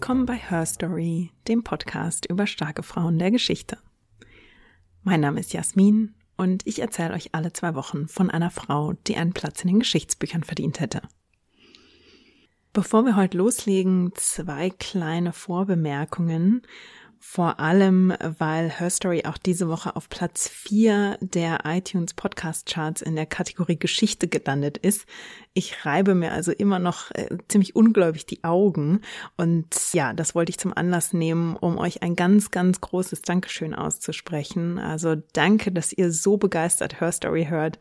Willkommen bei Her Story, dem Podcast über starke Frauen der Geschichte. Mein Name ist Jasmin und ich erzähle euch alle zwei Wochen von einer Frau, die einen Platz in den Geschichtsbüchern verdient hätte. Bevor wir heute loslegen, zwei kleine Vorbemerkungen vor allem, weil Her Story auch diese Woche auf Platz 4 der iTunes Podcast Charts in der Kategorie Geschichte gelandet ist. Ich reibe mir also immer noch äh, ziemlich ungläubig die Augen. Und ja, das wollte ich zum Anlass nehmen, um euch ein ganz, ganz großes Dankeschön auszusprechen. Also danke, dass ihr so begeistert Her Story hört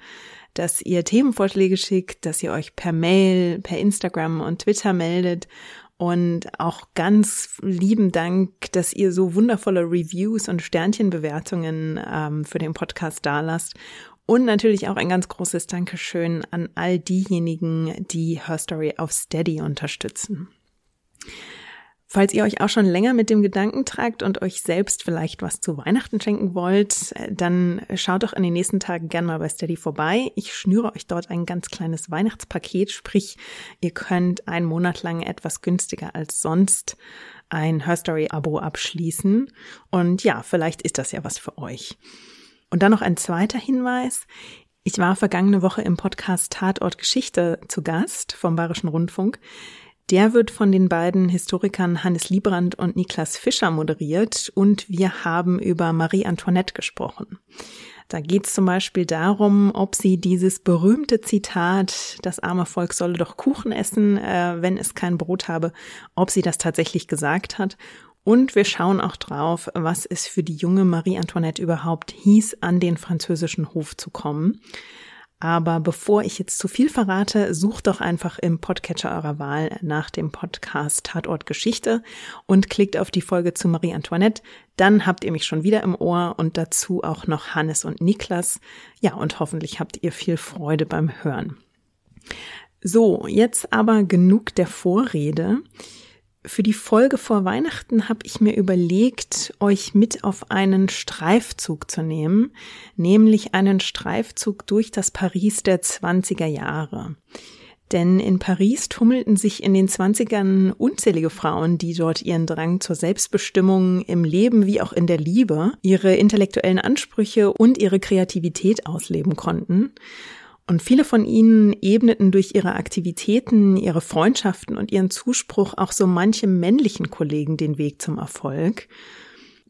dass ihr Themenvorschläge schickt, dass ihr euch per Mail, per Instagram und Twitter meldet und auch ganz lieben Dank, dass ihr so wundervolle Reviews und Sternchenbewertungen ähm, für den Podcast dalasst. Und natürlich auch ein ganz großes Dankeschön an all diejenigen, die Her Story auf Steady unterstützen. Falls ihr euch auch schon länger mit dem Gedanken tragt und euch selbst vielleicht was zu Weihnachten schenken wollt, dann schaut doch in den nächsten Tagen gern mal bei Steady vorbei. Ich schnüre euch dort ein ganz kleines Weihnachtspaket, sprich, ihr könnt einen Monat lang etwas günstiger als sonst ein Herstory-Abo abschließen. Und ja, vielleicht ist das ja was für euch. Und dann noch ein zweiter Hinweis. Ich war vergangene Woche im Podcast Tatort Geschichte zu Gast vom Bayerischen Rundfunk. Der wird von den beiden Historikern Hannes Liebrand und Niklas Fischer moderiert und wir haben über Marie Antoinette gesprochen. Da geht es zum Beispiel darum, ob sie dieses berühmte Zitat, das arme Volk solle doch Kuchen essen, äh, wenn es kein Brot habe, ob sie das tatsächlich gesagt hat. Und wir schauen auch drauf, was es für die junge Marie Antoinette überhaupt hieß, an den französischen Hof zu kommen. Aber bevor ich jetzt zu viel verrate, sucht doch einfach im Podcatcher eurer Wahl nach dem Podcast Tatort Geschichte und klickt auf die Folge zu Marie Antoinette. Dann habt ihr mich schon wieder im Ohr und dazu auch noch Hannes und Niklas. Ja, und hoffentlich habt ihr viel Freude beim Hören. So, jetzt aber genug der Vorrede. Für die Folge vor Weihnachten habe ich mir überlegt, euch mit auf einen Streifzug zu nehmen, nämlich einen Streifzug durch das Paris der 20er Jahre. Denn in Paris tummelten sich in den 20ern unzählige Frauen, die dort ihren Drang zur Selbstbestimmung im Leben wie auch in der Liebe, ihre intellektuellen Ansprüche und ihre Kreativität ausleben konnten. Und viele von ihnen ebneten durch ihre Aktivitäten, ihre Freundschaften und ihren Zuspruch auch so manchem männlichen Kollegen den Weg zum Erfolg.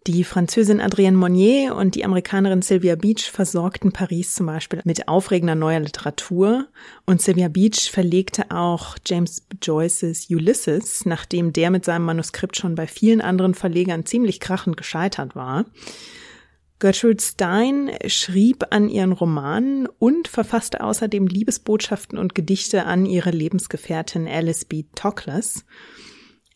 Die Französin Adrienne Monnier und die Amerikanerin Sylvia Beach versorgten Paris zum Beispiel mit aufregender neuer Literatur und Sylvia Beach verlegte auch James Joyces Ulysses, nachdem der mit seinem Manuskript schon bei vielen anderen Verlegern ziemlich krachend gescheitert war. Gertrude Stein schrieb an ihren Romanen und verfasste außerdem Liebesbotschaften und Gedichte an ihre Lebensgefährtin Alice B. Toklas.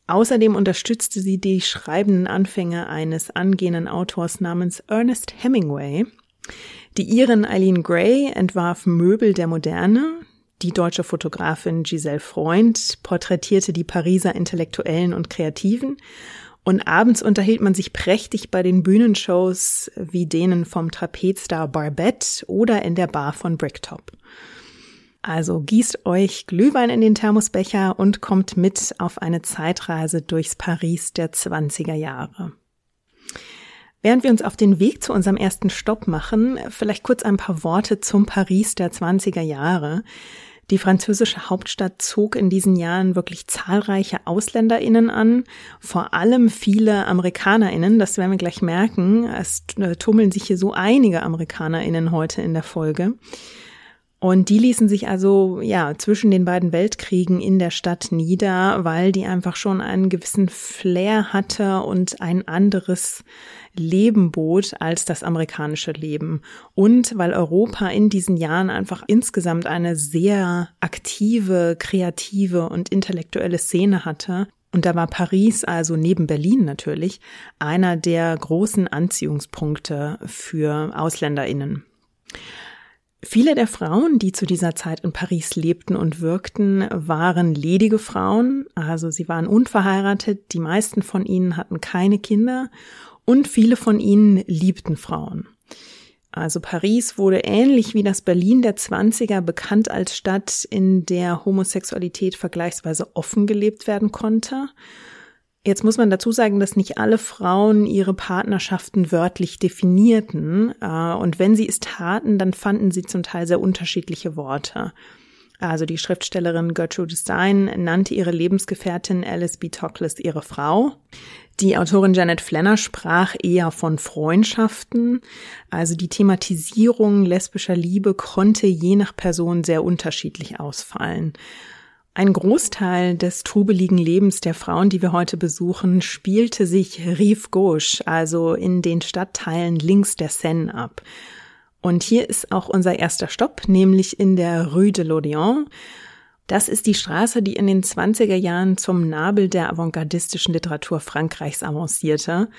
Außerdem unterstützte sie die schreibenden Anfänge eines angehenden Autors namens Ernest Hemingway. Die Iren Eileen Gray entwarf Möbel der Moderne. Die deutsche Fotografin Giselle Freund porträtierte die Pariser Intellektuellen und Kreativen und abends unterhielt man sich prächtig bei den Bühnenshows wie denen vom Trapezstar Barbette oder in der Bar von Bricktop. Also gießt euch Glühwein in den Thermosbecher und kommt mit auf eine Zeitreise durchs Paris der 20er Jahre. Während wir uns auf den Weg zu unserem ersten Stopp machen, vielleicht kurz ein paar Worte zum Paris der 20er Jahre. Die französische Hauptstadt zog in diesen Jahren wirklich zahlreiche Ausländerinnen an, vor allem viele Amerikanerinnen, das werden wir gleich merken. Es äh, tummeln sich hier so einige Amerikanerinnen heute in der Folge. Und die ließen sich also ja zwischen den beiden Weltkriegen in der Stadt nieder, weil die einfach schon einen gewissen Flair hatte und ein anderes Leben bot als das amerikanische Leben. Und weil Europa in diesen Jahren einfach insgesamt eine sehr aktive, kreative und intellektuelle Szene hatte. Und da war Paris, also neben Berlin natürlich, einer der großen Anziehungspunkte für Ausländerinnen. Viele der Frauen, die zu dieser Zeit in Paris lebten und wirkten, waren ledige Frauen, also sie waren unverheiratet, die meisten von ihnen hatten keine Kinder und viele von ihnen liebten Frauen. Also Paris wurde ähnlich wie das Berlin der Zwanziger bekannt als Stadt, in der Homosexualität vergleichsweise offen gelebt werden konnte. Jetzt muss man dazu sagen, dass nicht alle Frauen ihre Partnerschaften wörtlich definierten. Äh, und wenn sie es taten, dann fanden sie zum Teil sehr unterschiedliche Worte. Also die Schriftstellerin Gertrude Stein nannte ihre Lebensgefährtin Alice B. Toklas ihre Frau. Die Autorin Janet Flanner sprach eher von Freundschaften. Also die Thematisierung lesbischer Liebe konnte je nach Person sehr unterschiedlich ausfallen. Ein Großteil des trubeligen Lebens der Frauen, die wir heute besuchen, spielte sich Rive Gauche, also in den Stadtteilen links der Seine ab. Und hier ist auch unser erster Stopp, nämlich in der Rue de l'Odéon. Das ist die Straße, die in den 20er Jahren zum Nabel der avantgardistischen Literatur Frankreichs avancierte.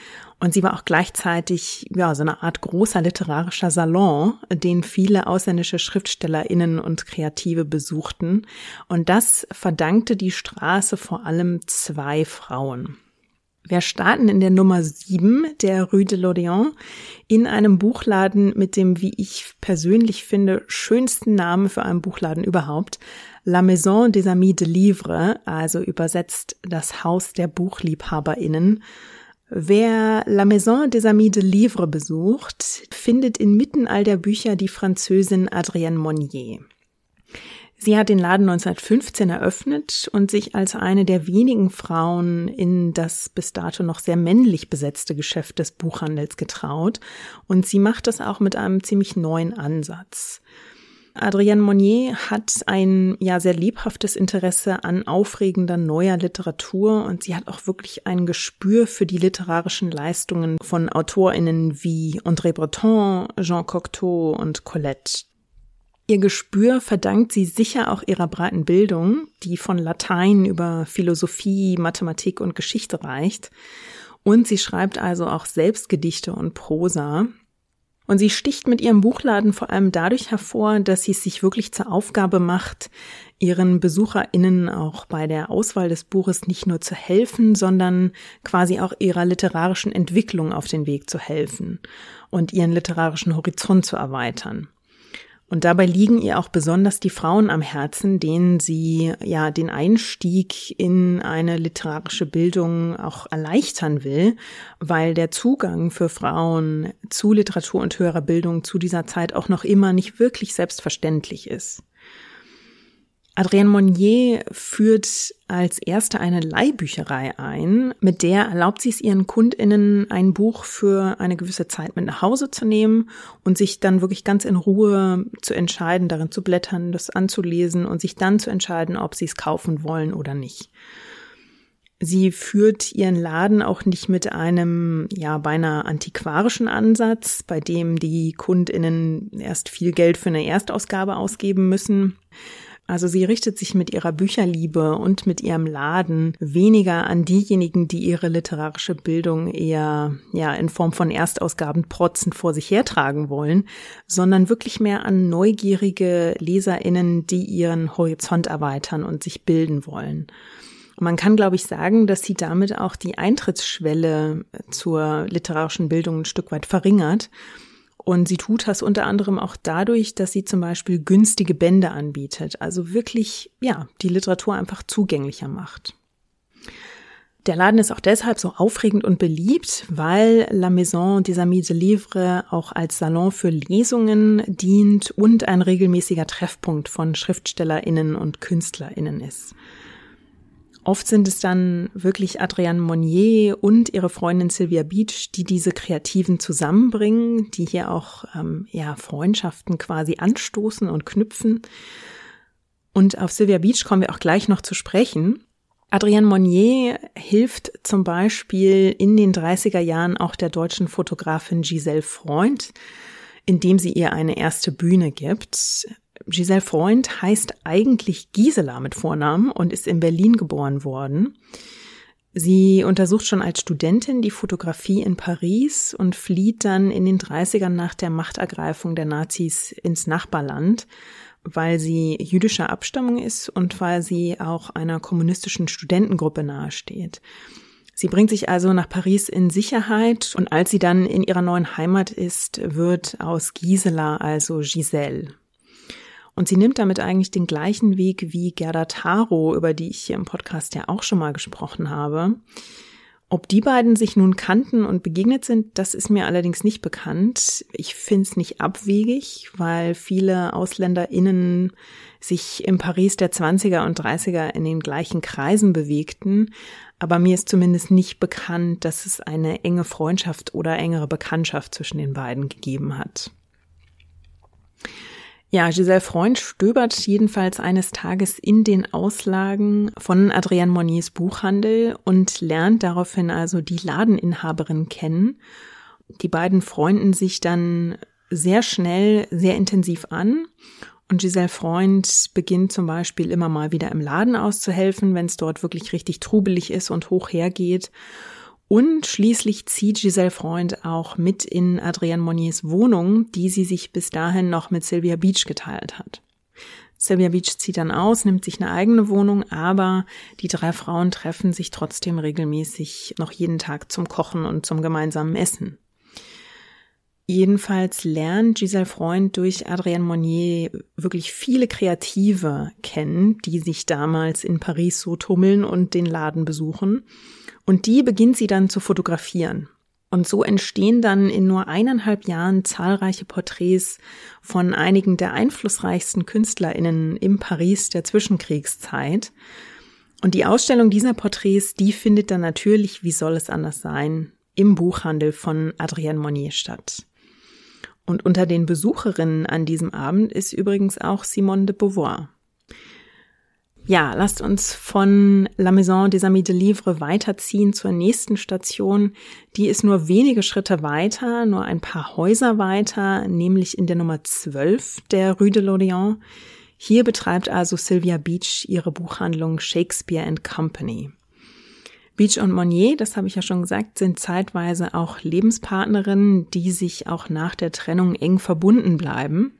Und sie war auch gleichzeitig, ja, so eine Art großer literarischer Salon, den viele ausländische SchriftstellerInnen und Kreative besuchten. Und das verdankte die Straße vor allem zwei Frauen. Wir starten in der Nummer 7 der Rue de l'Odéon in einem Buchladen mit dem, wie ich persönlich finde, schönsten Namen für einen Buchladen überhaupt. La Maison des Amis de Livre, also übersetzt das Haus der BuchliebhaberInnen. Wer La Maison des Amis de Livre besucht, findet inmitten all der Bücher die Französin Adrienne Monnier. Sie hat den Laden 1915 eröffnet und sich als eine der wenigen Frauen in das bis dato noch sehr männlich besetzte Geschäft des Buchhandels getraut. Und sie macht das auch mit einem ziemlich neuen Ansatz. Adrienne Monnier hat ein ja sehr lebhaftes Interesse an aufregender neuer Literatur und sie hat auch wirklich ein Gespür für die literarischen Leistungen von AutorInnen wie André Breton, Jean Cocteau und Colette. Ihr Gespür verdankt sie sicher auch ihrer breiten Bildung, die von Latein über Philosophie, Mathematik und Geschichte reicht. Und sie schreibt also auch selbst Gedichte und Prosa. Und sie sticht mit ihrem Buchladen vor allem dadurch hervor, dass sie es sich wirklich zur Aufgabe macht, ihren BesucherInnen auch bei der Auswahl des Buches nicht nur zu helfen, sondern quasi auch ihrer literarischen Entwicklung auf den Weg zu helfen und ihren literarischen Horizont zu erweitern. Und dabei liegen ihr auch besonders die Frauen am Herzen, denen sie ja den Einstieg in eine literarische Bildung auch erleichtern will, weil der Zugang für Frauen zu Literatur und höherer Bildung zu dieser Zeit auch noch immer nicht wirklich selbstverständlich ist. Adrienne Monnier führt als erste eine Leihbücherei ein, mit der erlaubt sie es ihren KundInnen, ein Buch für eine gewisse Zeit mit nach Hause zu nehmen und sich dann wirklich ganz in Ruhe zu entscheiden, darin zu blättern, das anzulesen und sich dann zu entscheiden, ob sie es kaufen wollen oder nicht. Sie führt ihren Laden auch nicht mit einem, ja, beinahe antiquarischen Ansatz, bei dem die KundInnen erst viel Geld für eine Erstausgabe ausgeben müssen. Also sie richtet sich mit ihrer Bücherliebe und mit ihrem Laden weniger an diejenigen, die ihre literarische Bildung eher ja in Form von Erstausgaben protzend vor sich hertragen wollen, sondern wirklich mehr an neugierige Leserinnen, die ihren Horizont erweitern und sich bilden wollen. man kann, glaube ich, sagen, dass sie damit auch die Eintrittsschwelle zur literarischen Bildung ein Stück weit verringert und sie tut das unter anderem auch dadurch, dass sie zum Beispiel günstige Bände anbietet, also wirklich, ja, die Literatur einfach zugänglicher macht. Der Laden ist auch deshalb so aufregend und beliebt, weil La Maison des Amis de Livre auch als Salon für Lesungen dient und ein regelmäßiger Treffpunkt von SchriftstellerInnen und KünstlerInnen ist. Oft sind es dann wirklich Adrienne Monnier und ihre Freundin Sylvia Beach, die diese Kreativen zusammenbringen, die hier auch ähm, ja, Freundschaften quasi anstoßen und knüpfen. Und auf Sylvia Beach kommen wir auch gleich noch zu sprechen. Adrienne Monnier hilft zum Beispiel in den 30er Jahren auch der deutschen Fotografin Giselle Freund, indem sie ihr eine erste Bühne gibt. Giselle Freund heißt eigentlich Gisela mit Vornamen und ist in Berlin geboren worden. Sie untersucht schon als Studentin die Fotografie in Paris und flieht dann in den 30ern nach der Machtergreifung der Nazis ins Nachbarland, weil sie jüdischer Abstammung ist und weil sie auch einer kommunistischen Studentengruppe nahesteht. Sie bringt sich also nach Paris in Sicherheit und als sie dann in ihrer neuen Heimat ist, wird aus Gisela also Giselle. Und sie nimmt damit eigentlich den gleichen Weg wie Gerda Taro, über die ich hier im Podcast ja auch schon mal gesprochen habe. Ob die beiden sich nun kannten und begegnet sind, das ist mir allerdings nicht bekannt. Ich finde es nicht abwegig, weil viele AusländerInnen sich im Paris der 20er und 30er in den gleichen Kreisen bewegten. Aber mir ist zumindest nicht bekannt, dass es eine enge Freundschaft oder engere Bekanntschaft zwischen den beiden gegeben hat. Ja, Giselle Freund stöbert jedenfalls eines Tages in den Auslagen von Adrienne Monniers Buchhandel und lernt daraufhin also die Ladeninhaberin kennen. Die beiden freunden sich dann sehr schnell, sehr intensiv an. Und Giselle Freund beginnt zum Beispiel immer mal wieder im Laden auszuhelfen, wenn es dort wirklich richtig trubelig ist und hoch hergeht. Und schließlich zieht Giselle Freund auch mit in Adrienne Monniers Wohnung, die sie sich bis dahin noch mit Sylvia Beach geteilt hat. Sylvia Beach zieht dann aus, nimmt sich eine eigene Wohnung, aber die drei Frauen treffen sich trotzdem regelmäßig noch jeden Tag zum Kochen und zum gemeinsamen Essen. Jedenfalls lernt Giselle Freund durch Adrienne Monnier wirklich viele Kreative kennen, die sich damals in Paris so tummeln und den Laden besuchen. Und die beginnt sie dann zu fotografieren. Und so entstehen dann in nur eineinhalb Jahren zahlreiche Porträts von einigen der einflussreichsten KünstlerInnen im Paris der Zwischenkriegszeit. Und die Ausstellung dieser Porträts, die findet dann natürlich, wie soll es anders sein, im Buchhandel von Adrienne Monnier statt. Und unter den Besucherinnen an diesem Abend ist übrigens auch Simone de Beauvoir. Ja, lasst uns von La Maison des Amis de Livre weiterziehen zur nächsten Station. Die ist nur wenige Schritte weiter, nur ein paar Häuser weiter, nämlich in der Nummer 12 der Rue de l'Orient. Hier betreibt also Sylvia Beach ihre Buchhandlung Shakespeare and Company. Beach und Monnier, das habe ich ja schon gesagt, sind zeitweise auch Lebenspartnerinnen, die sich auch nach der Trennung eng verbunden bleiben.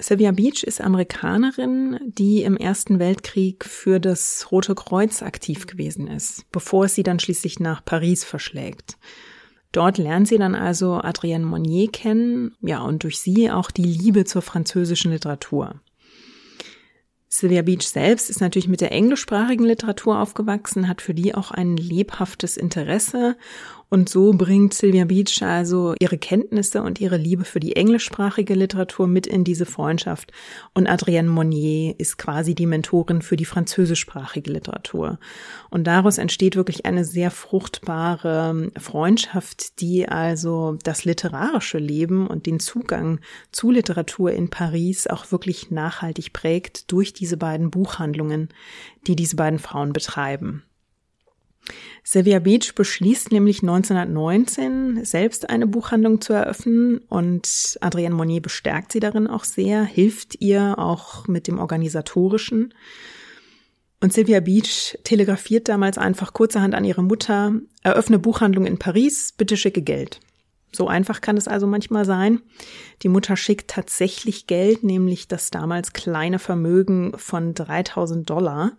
Sylvia Beach ist Amerikanerin, die im Ersten Weltkrieg für das Rote Kreuz aktiv gewesen ist, bevor es sie dann schließlich nach Paris verschlägt. Dort lernt sie dann also Adrienne Monnier kennen, ja, und durch sie auch die Liebe zur französischen Literatur. Sylvia Beach selbst ist natürlich mit der englischsprachigen Literatur aufgewachsen, hat für die auch ein lebhaftes Interesse und so bringt Sylvia Beach also ihre Kenntnisse und ihre Liebe für die englischsprachige Literatur mit in diese Freundschaft. Und Adrienne Monnier ist quasi die Mentorin für die französischsprachige Literatur. Und daraus entsteht wirklich eine sehr fruchtbare Freundschaft, die also das literarische Leben und den Zugang zu Literatur in Paris auch wirklich nachhaltig prägt durch diese beiden Buchhandlungen, die diese beiden Frauen betreiben. Sylvia Beach beschließt nämlich 1919 selbst eine Buchhandlung zu eröffnen und Adrienne Monnier bestärkt sie darin auch sehr, hilft ihr auch mit dem Organisatorischen. Und Sylvia Beach telegrafiert damals einfach kurzerhand an ihre Mutter, eröffne Buchhandlung in Paris, bitte schicke Geld. So einfach kann es also manchmal sein. Die Mutter schickt tatsächlich Geld, nämlich das damals kleine Vermögen von 3000 Dollar.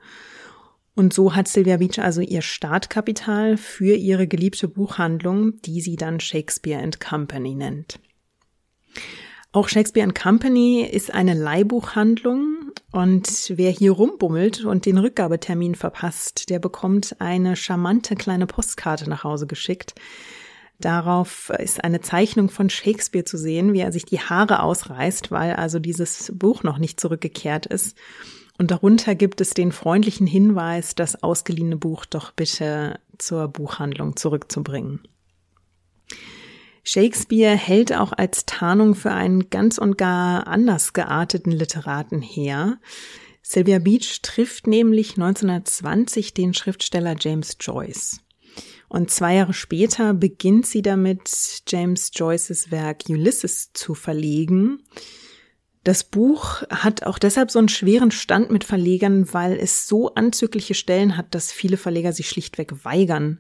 Und so hat Sylvia Beach also ihr Startkapital für ihre geliebte Buchhandlung, die sie dann Shakespeare and Company nennt. Auch Shakespeare and Company ist eine Leihbuchhandlung und wer hier rumbummelt und den Rückgabetermin verpasst, der bekommt eine charmante kleine Postkarte nach Hause geschickt. Darauf ist eine Zeichnung von Shakespeare zu sehen, wie er sich die Haare ausreißt, weil also dieses Buch noch nicht zurückgekehrt ist. Und darunter gibt es den freundlichen Hinweis, das ausgeliehene Buch doch bitte zur Buchhandlung zurückzubringen. Shakespeare hält auch als Tarnung für einen ganz und gar anders gearteten Literaten her. Sylvia Beach trifft nämlich 1920 den Schriftsteller James Joyce. Und zwei Jahre später beginnt sie damit, James Joyces Werk Ulysses zu verlegen. Das Buch hat auch deshalb so einen schweren Stand mit Verlegern, weil es so anzügliche Stellen hat, dass viele Verleger sich schlichtweg weigern,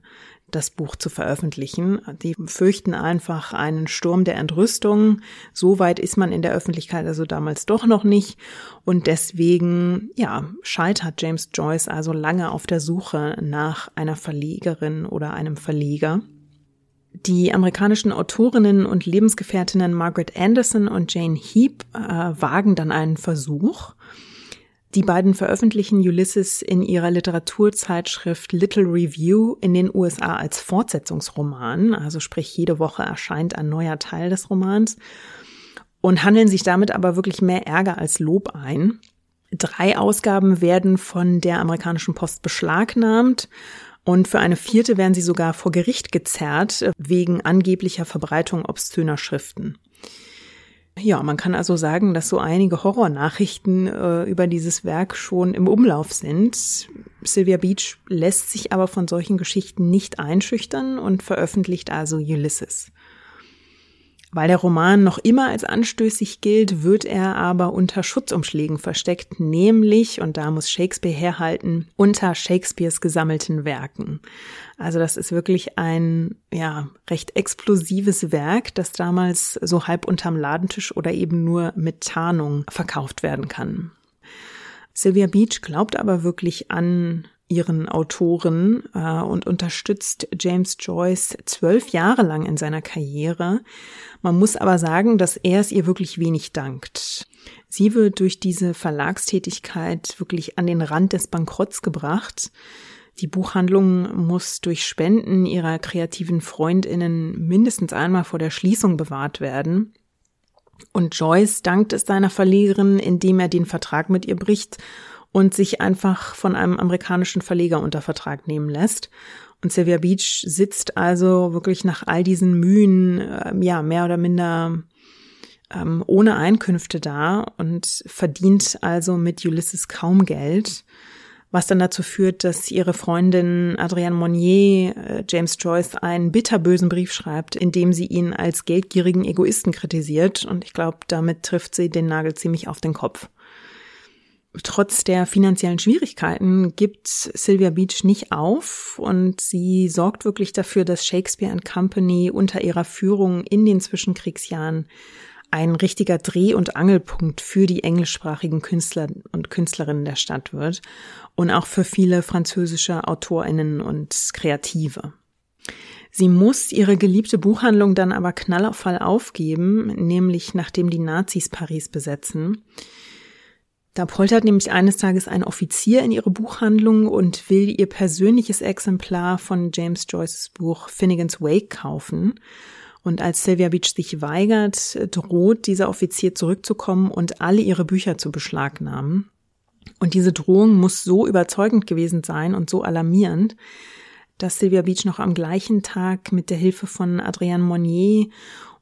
das Buch zu veröffentlichen. Die fürchten einfach einen Sturm der Entrüstung. So weit ist man in der Öffentlichkeit also damals doch noch nicht. Und deswegen, ja, scheitert James Joyce also lange auf der Suche nach einer Verlegerin oder einem Verleger. Die amerikanischen Autorinnen und Lebensgefährtinnen Margaret Anderson und Jane Heap äh, wagen dann einen Versuch. Die beiden veröffentlichen Ulysses in ihrer Literaturzeitschrift Little Review in den USA als Fortsetzungsroman, also sprich jede Woche erscheint ein neuer Teil des Romans und handeln sich damit aber wirklich mehr Ärger als Lob ein. Drei Ausgaben werden von der amerikanischen Post beschlagnahmt und für eine vierte werden sie sogar vor Gericht gezerrt wegen angeblicher Verbreitung obszöner Schriften. Ja, man kann also sagen, dass so einige Horrornachrichten äh, über dieses Werk schon im Umlauf sind. Sylvia Beach lässt sich aber von solchen Geschichten nicht einschüchtern und veröffentlicht also Ulysses. Weil der Roman noch immer als anstößig gilt, wird er aber unter Schutzumschlägen versteckt, nämlich, und da muss Shakespeare herhalten, unter Shakespeares gesammelten Werken. Also das ist wirklich ein, ja, recht explosives Werk, das damals so halb unterm Ladentisch oder eben nur mit Tarnung verkauft werden kann. Sylvia Beach glaubt aber wirklich an ihren Autoren äh, und unterstützt James Joyce zwölf Jahre lang in seiner Karriere. Man muss aber sagen, dass er es ihr wirklich wenig dankt. Sie wird durch diese Verlagstätigkeit wirklich an den Rand des Bankrotts gebracht. Die Buchhandlung muss durch Spenden ihrer kreativen Freundinnen mindestens einmal vor der Schließung bewahrt werden. Und Joyce dankt es seiner Verlegerin, indem er den Vertrag mit ihr bricht und sich einfach von einem amerikanischen Verleger unter Vertrag nehmen lässt. Und Sylvia Beach sitzt also wirklich nach all diesen Mühen, äh, ja, mehr oder minder ähm, ohne Einkünfte da und verdient also mit Ulysses kaum Geld, was dann dazu führt, dass ihre Freundin Adrienne Monnier äh, James Joyce einen bitterbösen Brief schreibt, in dem sie ihn als geldgierigen Egoisten kritisiert. Und ich glaube, damit trifft sie den Nagel ziemlich auf den Kopf trotz der finanziellen Schwierigkeiten gibt Sylvia Beach nicht auf und sie sorgt wirklich dafür, dass Shakespeare and Company unter ihrer Führung in den Zwischenkriegsjahren ein richtiger Dreh- und Angelpunkt für die englischsprachigen Künstler und Künstlerinnen der Stadt wird und auch für viele französische Autorinnen und Kreative. Sie muss ihre geliebte Buchhandlung dann aber knall auf Fall aufgeben, nämlich nachdem die Nazis Paris besetzen. Da poltert nämlich eines Tages ein Offizier in ihre Buchhandlung und will ihr persönliches Exemplar von James Joyces Buch Finnegan's Wake kaufen. Und als Sylvia Beach sich weigert, droht dieser Offizier zurückzukommen und alle ihre Bücher zu beschlagnahmen. Und diese Drohung muss so überzeugend gewesen sein und so alarmierend, dass Sylvia Beach noch am gleichen Tag mit der Hilfe von Adrienne Monnier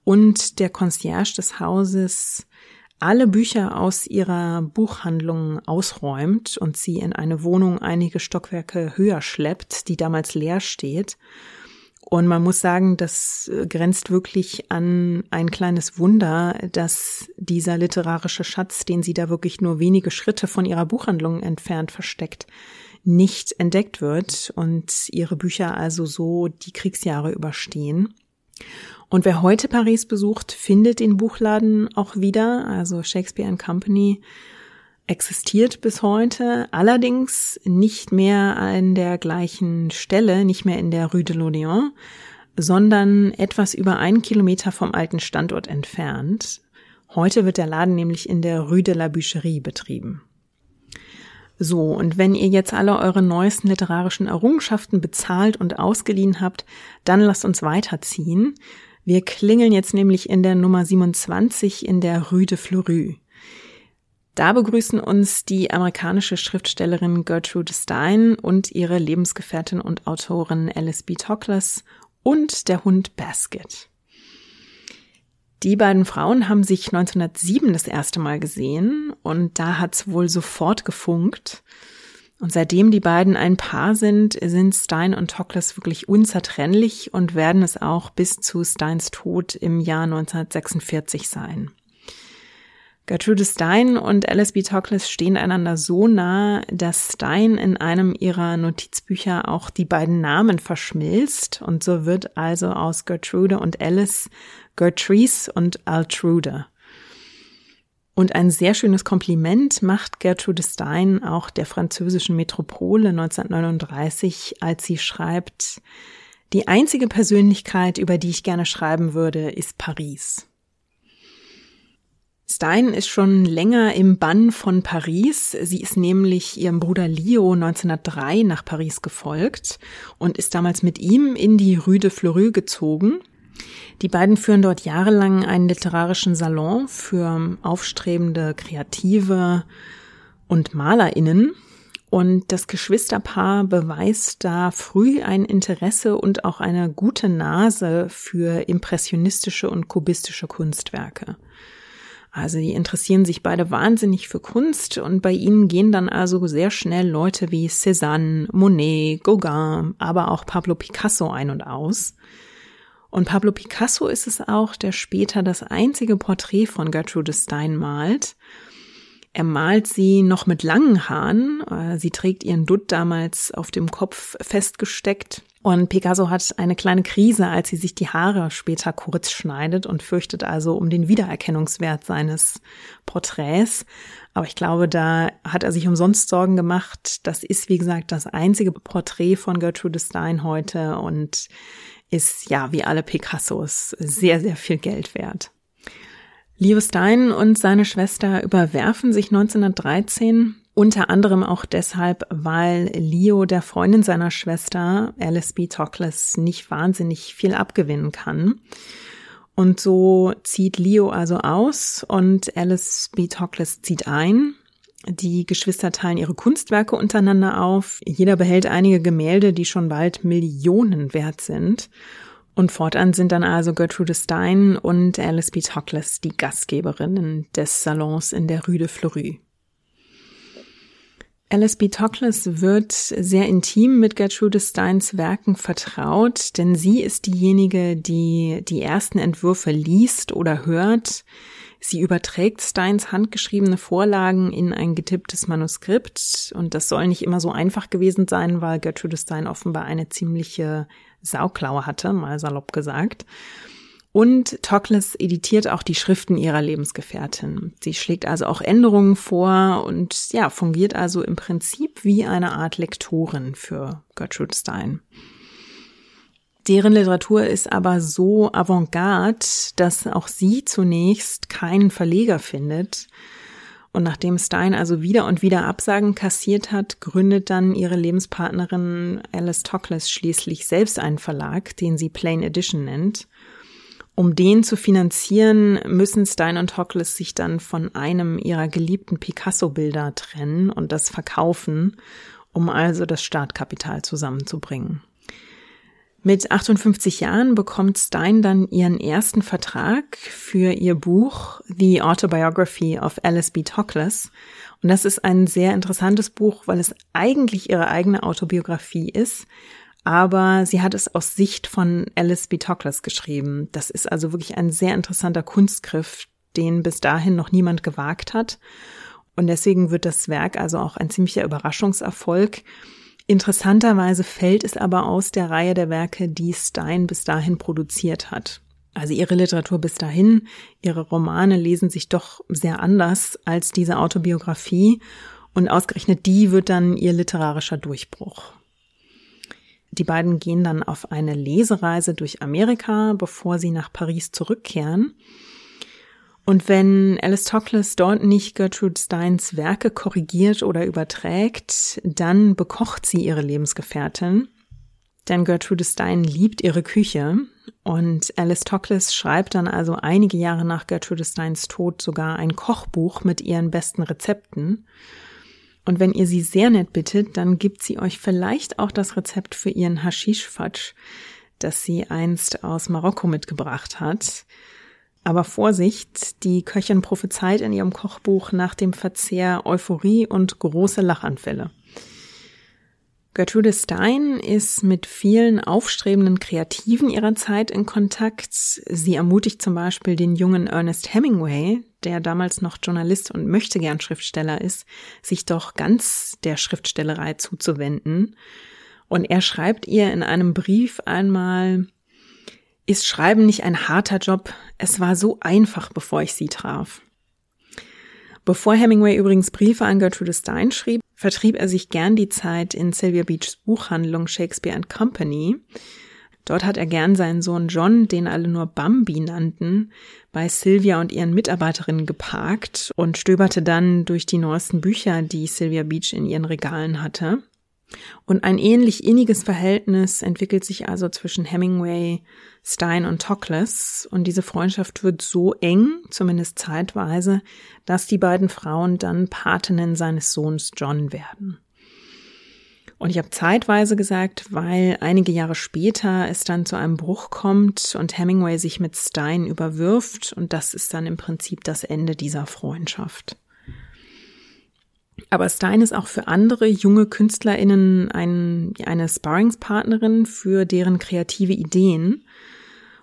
und der Concierge des Hauses alle Bücher aus ihrer Buchhandlung ausräumt und sie in eine Wohnung einige Stockwerke höher schleppt, die damals leer steht. Und man muss sagen, das äh, grenzt wirklich an ein kleines Wunder, dass dieser literarische Schatz, den sie da wirklich nur wenige Schritte von ihrer Buchhandlung entfernt versteckt, nicht entdeckt wird und ihre Bücher also so die Kriegsjahre überstehen. Und wer heute Paris besucht, findet den Buchladen auch wieder. Also Shakespeare and Company existiert bis heute, allerdings nicht mehr an der gleichen Stelle, nicht mehr in der Rue de l'Odéon, sondern etwas über einen Kilometer vom alten Standort entfernt. Heute wird der Laden nämlich in der Rue de la Bûcherie betrieben. So, und wenn ihr jetzt alle eure neuesten literarischen Errungenschaften bezahlt und ausgeliehen habt, dann lasst uns weiterziehen. Wir klingeln jetzt nämlich in der Nummer 27 in der Rue de Fleurus. Da begrüßen uns die amerikanische Schriftstellerin Gertrude Stein und ihre Lebensgefährtin und Autorin Alice B. Toklas und der Hund Basket. Die beiden Frauen haben sich 1907 das erste Mal gesehen und da hat's wohl sofort gefunkt. Und seitdem die beiden ein Paar sind, sind Stein und Toklas wirklich unzertrennlich und werden es auch bis zu Steins Tod im Jahr 1946 sein. Gertrude Stein und Alice B. Toklas stehen einander so nah, dass Stein in einem ihrer Notizbücher auch die beiden Namen verschmilzt und so wird also aus Gertrude und Alice Gertrude und Altrude. Und ein sehr schönes Kompliment macht Gertrude Stein auch der französischen Metropole 1939, als sie schreibt, die einzige Persönlichkeit, über die ich gerne schreiben würde, ist Paris. Stein ist schon länger im Bann von Paris. Sie ist nämlich ihrem Bruder Leo 1903 nach Paris gefolgt und ist damals mit ihm in die Rue de Fleurus gezogen. Die beiden führen dort jahrelang einen literarischen Salon für aufstrebende Kreative und Malerinnen. Und das Geschwisterpaar beweist da früh ein Interesse und auch eine gute Nase für impressionistische und kubistische Kunstwerke. Also die interessieren sich beide wahnsinnig für Kunst und bei ihnen gehen dann also sehr schnell Leute wie Cézanne, Monet, Gauguin, aber auch Pablo Picasso ein und aus. Und Pablo Picasso ist es auch, der später das einzige Porträt von Gertrude Stein malt. Er malt sie noch mit langen Haaren. Äh, sie trägt ihren Dutt damals auf dem Kopf festgesteckt. Und Picasso hat eine kleine Krise, als sie sich die Haare später kurz schneidet und fürchtet also um den Wiedererkennungswert seines Porträts. Aber ich glaube, da hat er sich umsonst Sorgen gemacht. Das ist, wie gesagt, das einzige Porträt von Gertrude Stein heute und ist ja wie alle Picassos sehr, sehr viel Geld wert. Leo Stein und seine Schwester überwerfen sich 1913 unter anderem auch deshalb, weil Leo der Freundin seiner Schwester Alice B. Toklas nicht wahnsinnig viel abgewinnen kann. Und so zieht Leo also aus und Alice B. Toklas zieht ein. Die Geschwister teilen ihre Kunstwerke untereinander auf. Jeder behält einige Gemälde, die schon bald Millionen wert sind. Und fortan sind dann also Gertrude Stein und Alice B. Toklas die Gastgeberinnen des Salons in der Rue de Fleury. Alice B. Toklas wird sehr intim mit Gertrude Steins Werken vertraut, denn sie ist diejenige, die die ersten Entwürfe liest oder hört, Sie überträgt Steins handgeschriebene Vorlagen in ein getipptes Manuskript und das soll nicht immer so einfach gewesen sein, weil Gertrude Stein offenbar eine ziemliche Sauklaue hatte, mal salopp gesagt. Und Tokles editiert auch die Schriften ihrer Lebensgefährtin. Sie schlägt also auch Änderungen vor und ja, fungiert also im Prinzip wie eine Art Lektorin für Gertrude Stein. Deren Literatur ist aber so avantgarde, dass auch sie zunächst keinen Verleger findet. Und nachdem Stein also wieder und wieder Absagen kassiert hat, gründet dann ihre Lebenspartnerin Alice Toklas schließlich selbst einen Verlag, den sie Plain Edition nennt. Um den zu finanzieren, müssen Stein und Toklas sich dann von einem ihrer geliebten Picasso-Bilder trennen und das verkaufen, um also das Startkapital zusammenzubringen. Mit 58 Jahren bekommt Stein dann ihren ersten Vertrag für ihr Buch The Autobiography of Alice B. Toklas. Und das ist ein sehr interessantes Buch, weil es eigentlich ihre eigene Autobiografie ist, aber sie hat es aus Sicht von Alice B. Toklas geschrieben. Das ist also wirklich ein sehr interessanter Kunstgriff, den bis dahin noch niemand gewagt hat. Und deswegen wird das Werk also auch ein ziemlicher Überraschungserfolg. Interessanterweise fällt es aber aus der Reihe der Werke, die Stein bis dahin produziert hat. Also ihre Literatur bis dahin, ihre Romane lesen sich doch sehr anders als diese Autobiografie und ausgerechnet die wird dann ihr literarischer Durchbruch. Die beiden gehen dann auf eine Lesereise durch Amerika, bevor sie nach Paris zurückkehren. Und wenn Alice Toklas dort nicht Gertrude Steins Werke korrigiert oder überträgt, dann bekocht sie ihre Lebensgefährtin. Denn Gertrude Stein liebt ihre Küche und Alice Toklas schreibt dann also einige Jahre nach Gertrude Steins Tod sogar ein Kochbuch mit ihren besten Rezepten. Und wenn ihr sie sehr nett bittet, dann gibt sie euch vielleicht auch das Rezept für ihren Haschisch-Fatsch, das sie einst aus Marokko mitgebracht hat. Aber Vorsicht, die Köchin prophezeit in ihrem Kochbuch nach dem Verzehr Euphorie und große Lachanfälle. Gertrude Stein ist mit vielen aufstrebenden Kreativen ihrer Zeit in Kontakt. Sie ermutigt zum Beispiel den jungen Ernest Hemingway, der damals noch Journalist und möchte gern Schriftsteller ist, sich doch ganz der Schriftstellerei zuzuwenden. Und er schreibt ihr in einem Brief einmal, ist Schreiben nicht ein harter Job? Es war so einfach, bevor ich sie traf. Bevor Hemingway übrigens Briefe an Gertrude Stein schrieb, vertrieb er sich gern die Zeit in Sylvia Beachs Buchhandlung Shakespeare and Company. Dort hat er gern seinen Sohn John, den alle nur Bambi nannten, bei Sylvia und ihren Mitarbeiterinnen geparkt und stöberte dann durch die neuesten Bücher, die Sylvia Beach in ihren Regalen hatte. Und ein ähnlich inniges Verhältnis entwickelt sich also zwischen Hemingway, Stein und Toklas. Und diese Freundschaft wird so eng, zumindest zeitweise, dass die beiden Frauen dann Patinnen seines Sohns John werden. Und ich habe zeitweise gesagt, weil einige Jahre später es dann zu einem Bruch kommt und Hemingway sich mit Stein überwirft und das ist dann im Prinzip das Ende dieser Freundschaft. Aber Stein ist auch für andere junge KünstlerInnen ein, eine Sparringspartnerin für deren kreative Ideen.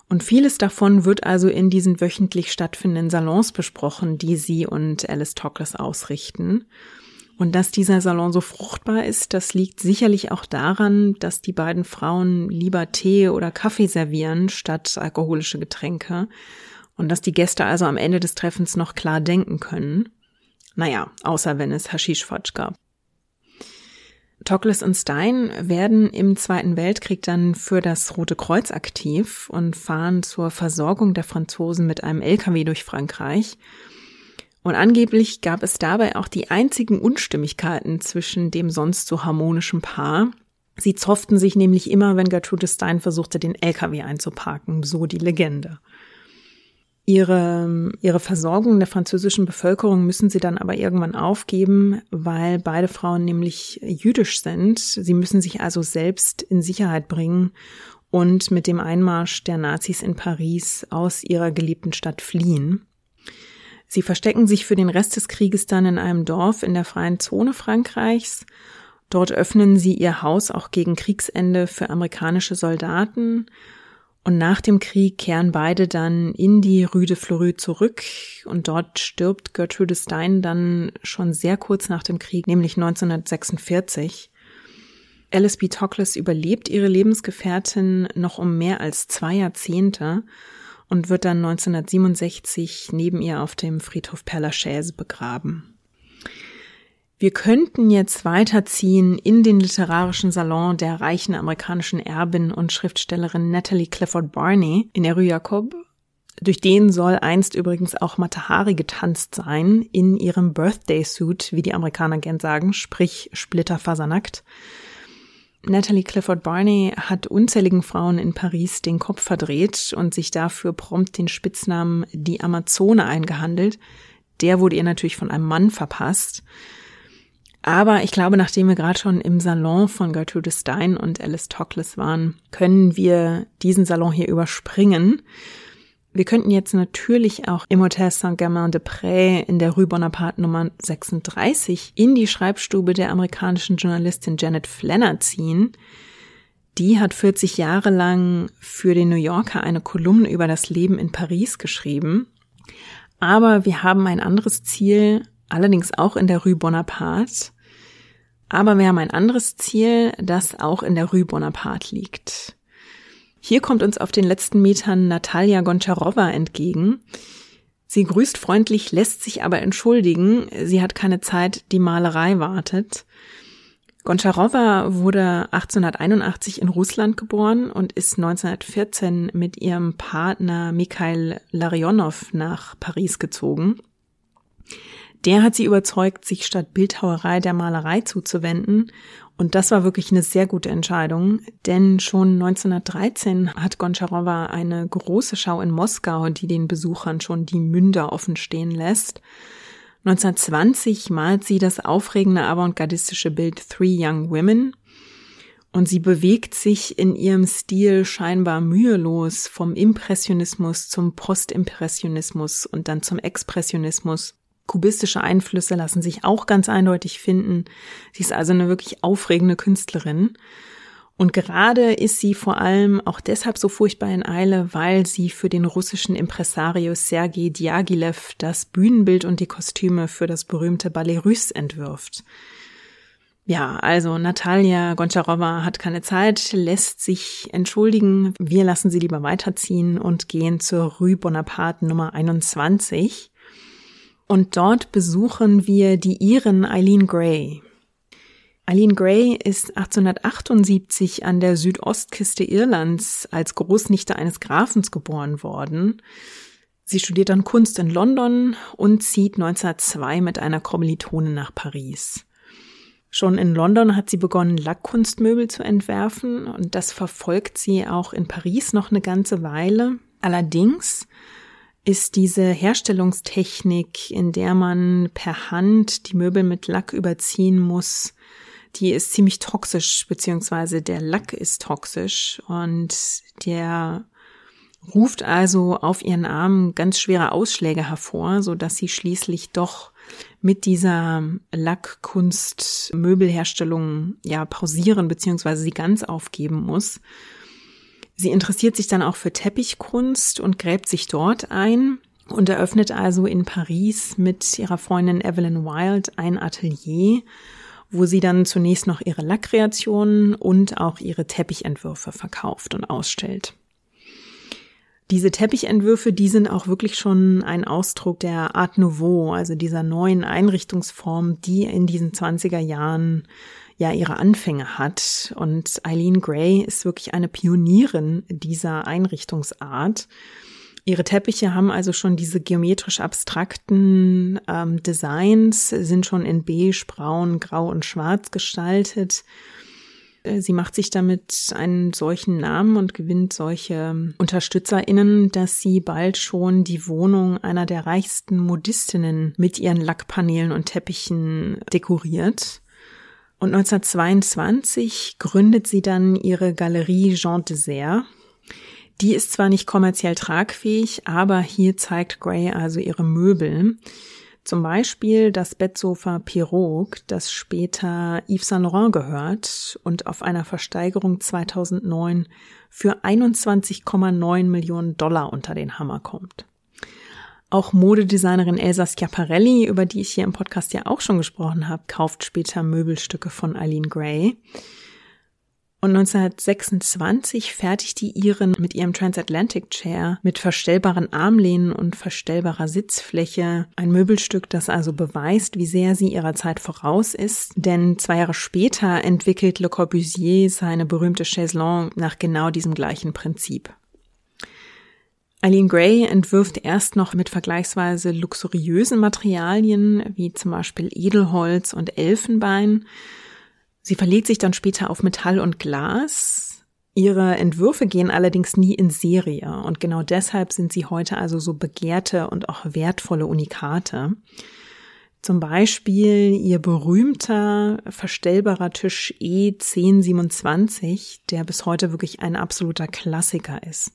Und vieles davon wird also in diesen wöchentlich stattfindenden Salons besprochen, die sie und Alice Toklas ausrichten. Und dass dieser Salon so fruchtbar ist, das liegt sicherlich auch daran, dass die beiden Frauen lieber Tee oder Kaffee servieren statt alkoholische Getränke und dass die Gäste also am Ende des Treffens noch klar denken können. Naja, außer wenn es Haschischfotsch gab. Tokles und Stein werden im Zweiten Weltkrieg dann für das Rote Kreuz aktiv und fahren zur Versorgung der Franzosen mit einem LKW durch Frankreich. Und angeblich gab es dabei auch die einzigen Unstimmigkeiten zwischen dem sonst so harmonischen Paar. Sie zofften sich nämlich immer, wenn Gertrude Stein versuchte, den LKW einzuparken, so die Legende. Ihre, ihre Versorgung der französischen Bevölkerung müssen sie dann aber irgendwann aufgeben, weil beide Frauen nämlich jüdisch sind. Sie müssen sich also selbst in Sicherheit bringen und mit dem Einmarsch der Nazis in Paris aus ihrer geliebten Stadt fliehen. Sie verstecken sich für den Rest des Krieges dann in einem Dorf in der freien Zone Frankreichs. Dort öffnen sie ihr Haus auch gegen Kriegsende für amerikanische Soldaten und nach dem Krieg kehren beide dann in die Rue de Fleury zurück und dort stirbt Gertrude Stein dann schon sehr kurz nach dem Krieg, nämlich 1946. Alice B. Toklas überlebt ihre Lebensgefährtin noch um mehr als zwei Jahrzehnte und wird dann 1967 neben ihr auf dem Friedhof Père Lachaise begraben. Wir könnten jetzt weiterziehen in den literarischen Salon der reichen amerikanischen Erbin und Schriftstellerin Natalie Clifford Barney in der Rue Jacob. Durch den soll einst übrigens auch Matahari getanzt sein, in ihrem Birthday Suit, wie die Amerikaner gern sagen, sprich splitterfasernackt. Natalie Clifford Barney hat unzähligen Frauen in Paris den Kopf verdreht und sich dafür prompt den Spitznamen die Amazone eingehandelt. Der wurde ihr natürlich von einem Mann verpasst. Aber ich glaube, nachdem wir gerade schon im Salon von Gertrude Stein und Alice Toklas waren, können wir diesen Salon hier überspringen. Wir könnten jetzt natürlich auch im Hotel Saint-Germain-de-Prés in der Rue Bonaparte Nummer 36 in die Schreibstube der amerikanischen Journalistin Janet Flanner ziehen. Die hat 40 Jahre lang für den New Yorker eine Kolumne über das Leben in Paris geschrieben. Aber wir haben ein anderes Ziel, allerdings auch in der Rue Bonaparte. Aber wir haben ein anderes Ziel, das auch in der Rue Bonaparte liegt. Hier kommt uns auf den letzten Metern Natalia Goncharova entgegen. Sie grüßt freundlich, lässt sich aber entschuldigen. Sie hat keine Zeit, die Malerei wartet. Goncharova wurde 1881 in Russland geboren und ist 1914 mit ihrem Partner Mikhail Larionov nach Paris gezogen. Der hat sie überzeugt, sich statt Bildhauerei der Malerei zuzuwenden. Und das war wirklich eine sehr gute Entscheidung, denn schon 1913 hat Goncharova eine große Schau in Moskau, die den Besuchern schon die Münder offen stehen lässt. 1920 malt sie das aufregende avantgardistische Bild Three Young Women und sie bewegt sich in ihrem Stil scheinbar mühelos vom Impressionismus zum Postimpressionismus und dann zum Expressionismus Kubistische Einflüsse lassen sich auch ganz eindeutig finden. Sie ist also eine wirklich aufregende Künstlerin. Und gerade ist sie vor allem auch deshalb so furchtbar in Eile, weil sie für den russischen Impresario Sergei Diaghilev das Bühnenbild und die Kostüme für das berühmte Ballet Russe entwirft. Ja, also Natalia Goncharowa hat keine Zeit, lässt sich entschuldigen. Wir lassen sie lieber weiterziehen und gehen zur Rue Bonaparte Nummer 21. Und dort besuchen wir die Iren Eileen Gray. Eileen Gray ist 1878 an der Südostküste Irlands als Großnichte eines Grafens geboren worden. Sie studiert dann Kunst in London und zieht 1902 mit einer Kommilitone nach Paris. Schon in London hat sie begonnen, Lackkunstmöbel zu entwerfen und das verfolgt sie auch in Paris noch eine ganze Weile. Allerdings ist diese Herstellungstechnik, in der man per Hand die Möbel mit Lack überziehen muss, die ist ziemlich toxisch, beziehungsweise der Lack ist toxisch und der ruft also auf ihren Armen ganz schwere Ausschläge hervor, so dass sie schließlich doch mit dieser Lackkunst Möbelherstellung ja pausieren beziehungsweise sie ganz aufgeben muss. Sie interessiert sich dann auch für Teppichkunst und gräbt sich dort ein und eröffnet also in Paris mit ihrer Freundin Evelyn Wild ein Atelier, wo sie dann zunächst noch ihre Lackkreationen und auch ihre Teppichentwürfe verkauft und ausstellt. Diese Teppichentwürfe, die sind auch wirklich schon ein Ausdruck der Art Nouveau, also dieser neuen Einrichtungsform, die in diesen 20er Jahren ja ihre Anfänge hat. Und Eileen Gray ist wirklich eine Pionierin dieser Einrichtungsart. Ihre Teppiche haben also schon diese geometrisch abstrakten ähm, Designs, sind schon in beige, braun, grau und schwarz gestaltet. Äh, sie macht sich damit einen solchen Namen und gewinnt solche UnterstützerInnen, dass sie bald schon die Wohnung einer der reichsten Modistinnen mit ihren Lackpaneelen und Teppichen dekoriert. Und 1922 gründet sie dann ihre Galerie Jean Dessert, die ist zwar nicht kommerziell tragfähig, aber hier zeigt Gray also ihre Möbel. Zum Beispiel das Bettsofa Pirogue, das später Yves Saint Laurent gehört und auf einer Versteigerung 2009 für 21,9 Millionen Dollar unter den Hammer kommt. Auch Modedesignerin Elsa Schiaparelli, über die ich hier im Podcast ja auch schon gesprochen habe, kauft später Möbelstücke von Eileen Gray. Und 1926 fertigt die Iren mit ihrem Transatlantic Chair mit verstellbaren Armlehnen und verstellbarer Sitzfläche ein Möbelstück, das also beweist, wie sehr sie ihrer Zeit voraus ist. Denn zwei Jahre später entwickelt Le Corbusier seine berühmte Chaiselongue nach genau diesem gleichen Prinzip. Eileen Gray entwirft erst noch mit vergleichsweise luxuriösen Materialien wie zum Beispiel Edelholz und Elfenbein. Sie verlegt sich dann später auf Metall und Glas. Ihre Entwürfe gehen allerdings nie in Serie und genau deshalb sind sie heute also so begehrte und auch wertvolle Unikate. Zum Beispiel ihr berühmter verstellbarer Tisch E1027, der bis heute wirklich ein absoluter Klassiker ist.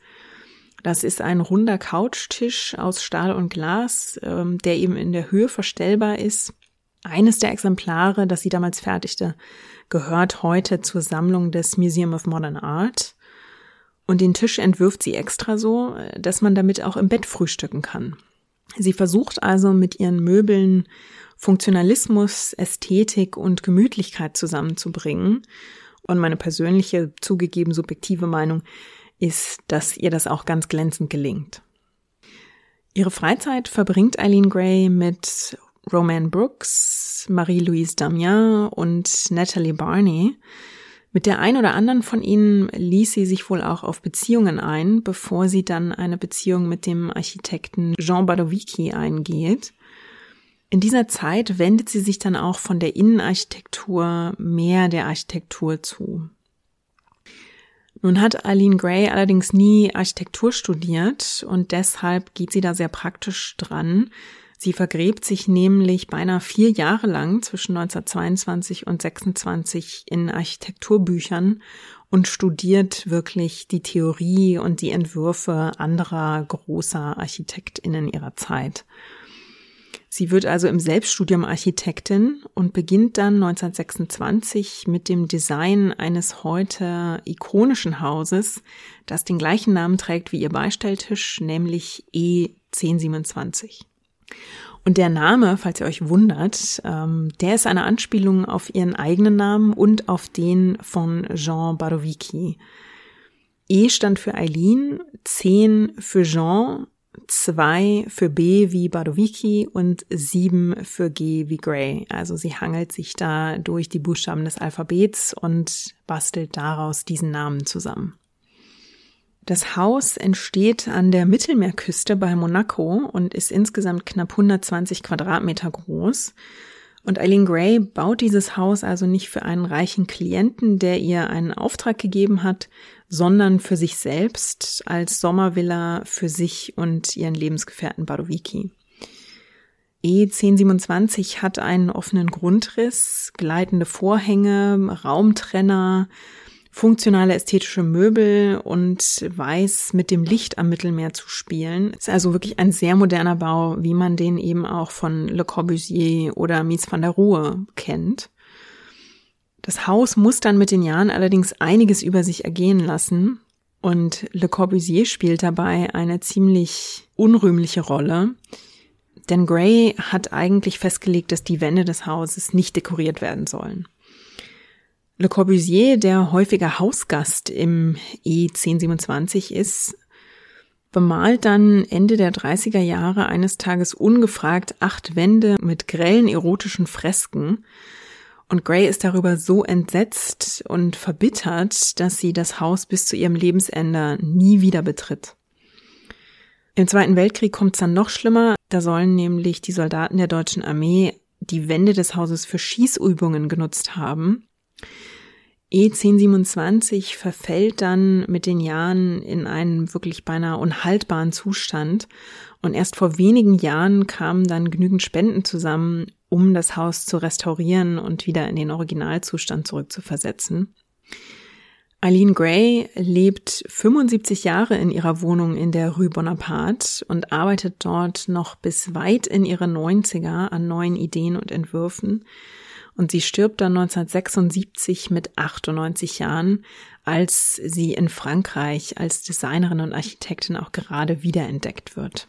Das ist ein runder Couchtisch aus Stahl und Glas, ähm, der eben in der Höhe verstellbar ist. Eines der Exemplare, das sie damals fertigte, gehört heute zur Sammlung des Museum of Modern Art. Und den Tisch entwirft sie extra so, dass man damit auch im Bett frühstücken kann. Sie versucht also mit ihren Möbeln Funktionalismus, Ästhetik und Gemütlichkeit zusammenzubringen. Und meine persönliche, zugegeben subjektive Meinung ist, dass ihr das auch ganz glänzend gelingt. Ihre Freizeit verbringt Eileen Gray mit Romaine Brooks, Marie-Louise Damien und Natalie Barney. Mit der ein oder anderen von ihnen ließ sie sich wohl auch auf Beziehungen ein, bevor sie dann eine Beziehung mit dem Architekten Jean Badovici eingeht. In dieser Zeit wendet sie sich dann auch von der Innenarchitektur mehr der Architektur zu. Nun hat Aline Gray allerdings nie Architektur studiert und deshalb geht sie da sehr praktisch dran. Sie vergräbt sich nämlich beinahe vier Jahre lang zwischen 1922 und 26 in Architekturbüchern und studiert wirklich die Theorie und die Entwürfe anderer großer ArchitektInnen ihrer Zeit. Sie wird also im Selbststudium Architektin und beginnt dann 1926 mit dem Design eines heute ikonischen Hauses, das den gleichen Namen trägt wie ihr Beistelltisch, nämlich E1027. Und der Name, falls ihr euch wundert, ähm, der ist eine Anspielung auf ihren eigenen Namen und auf den von Jean Barovici. E stand für Eileen, 10 für Jean, 2 für B wie Badovici und 7 für G wie Gray. Also sie hangelt sich da durch die Buchstaben des Alphabets und bastelt daraus diesen Namen zusammen. Das Haus entsteht an der Mittelmeerküste bei Monaco und ist insgesamt knapp 120 Quadratmeter groß. Und Eileen Gray baut dieses Haus also nicht für einen reichen Klienten, der ihr einen Auftrag gegeben hat, sondern für sich selbst als Sommervilla für sich und ihren Lebensgefährten Badovici. E1027 hat einen offenen Grundriss, gleitende Vorhänge, Raumtrenner, funktionale ästhetische Möbel und weiß mit dem Licht am Mittelmeer zu spielen. Ist also wirklich ein sehr moderner Bau, wie man den eben auch von Le Corbusier oder Mies van der Rohe kennt. Das Haus muss dann mit den Jahren allerdings einiges über sich ergehen lassen und Le Corbusier spielt dabei eine ziemlich unrühmliche Rolle. Denn Gray hat eigentlich festgelegt, dass die Wände des Hauses nicht dekoriert werden sollen. Le Corbusier, der häufiger Hausgast im E1027 ist, bemalt dann Ende der 30er Jahre eines Tages ungefragt acht Wände mit grellen erotischen Fresken. Und Gray ist darüber so entsetzt und verbittert, dass sie das Haus bis zu ihrem Lebensende nie wieder betritt. Im Zweiten Weltkrieg kommt es dann noch schlimmer. Da sollen nämlich die Soldaten der deutschen Armee die Wände des Hauses für Schießübungen genutzt haben. E1027 verfällt dann mit den Jahren in einen wirklich beinahe unhaltbaren Zustand und erst vor wenigen Jahren kamen dann genügend Spenden zusammen, um das Haus zu restaurieren und wieder in den Originalzustand zurückzuversetzen. Eileen Gray lebt 75 Jahre in ihrer Wohnung in der Rue Bonaparte und arbeitet dort noch bis weit in ihre 90er an neuen Ideen und Entwürfen und sie stirbt dann 1976 mit 98 Jahren, als sie in Frankreich als Designerin und Architektin auch gerade wiederentdeckt wird.